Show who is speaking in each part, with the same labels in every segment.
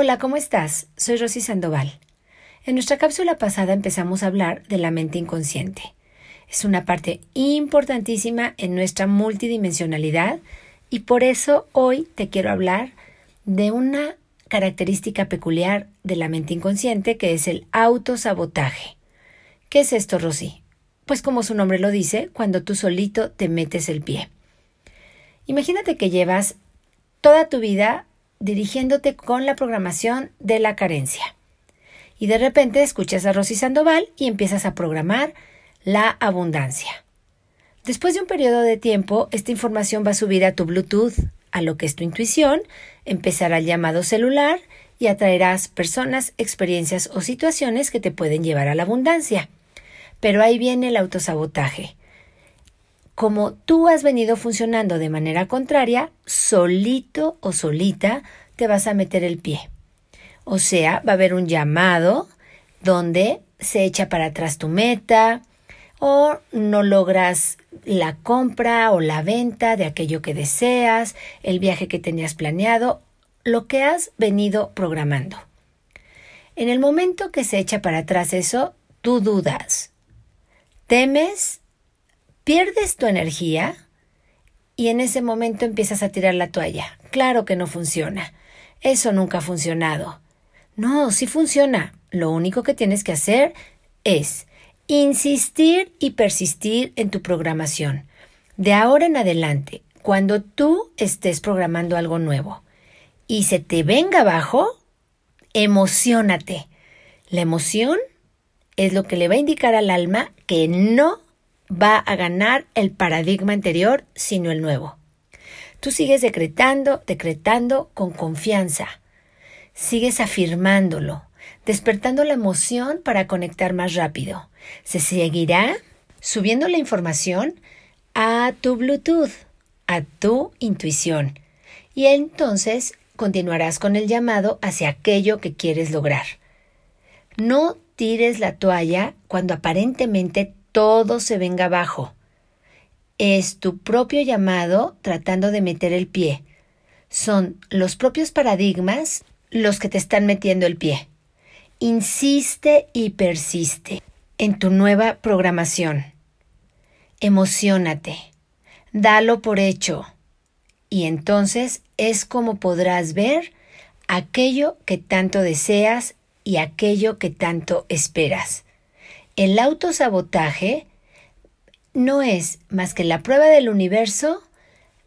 Speaker 1: Hola, ¿cómo estás? Soy Rosy Sandoval. En nuestra cápsula pasada empezamos a hablar de la mente inconsciente. Es una parte importantísima en nuestra multidimensionalidad y por eso hoy te quiero hablar de una característica peculiar de la mente inconsciente que es el autosabotaje. ¿Qué es esto, Rosy? Pues como su nombre lo dice, cuando tú solito te metes el pie. Imagínate que llevas toda tu vida dirigiéndote con la programación de la carencia. Y de repente escuchas a Rosy Sandoval y empiezas a programar la abundancia. Después de un periodo de tiempo, esta información va a subir a tu Bluetooth, a lo que es tu intuición, empezará el llamado celular y atraerás personas, experiencias o situaciones que te pueden llevar a la abundancia. Pero ahí viene el autosabotaje como tú has venido funcionando de manera contraria, solito o solita te vas a meter el pie. O sea, va a haber un llamado donde se echa para atrás tu meta o no logras la compra o la venta de aquello que deseas, el viaje que tenías planeado, lo que has venido programando. En el momento que se echa para atrás eso, tú dudas, temes pierdes tu energía y en ese momento empiezas a tirar la toalla. Claro que no funciona. Eso nunca ha funcionado. No, sí funciona. Lo único que tienes que hacer es insistir y persistir en tu programación. De ahora en adelante, cuando tú estés programando algo nuevo y se te venga abajo, emocionate. La emoción es lo que le va a indicar al alma que no va a ganar el paradigma anterior, sino el nuevo. Tú sigues decretando, decretando con confianza. Sigues afirmándolo, despertando la emoción para conectar más rápido. Se seguirá subiendo la información a tu Bluetooth, a tu intuición. Y entonces continuarás con el llamado hacia aquello que quieres lograr. No tires la toalla cuando aparentemente todo se venga abajo. Es tu propio llamado tratando de meter el pie. Son los propios paradigmas los que te están metiendo el pie. Insiste y persiste en tu nueva programación. Emocionate. Dalo por hecho. Y entonces es como podrás ver aquello que tanto deseas y aquello que tanto esperas. El autosabotaje no es más que la prueba del universo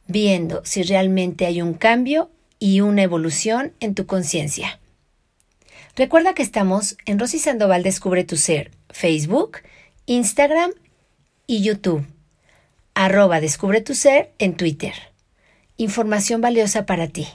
Speaker 1: viendo si realmente hay un cambio y una evolución en tu conciencia. Recuerda que estamos en Rosy Sandoval Descubre tu Ser, Facebook, Instagram y YouTube. Arroba Descubre tu Ser en Twitter. Información valiosa para ti.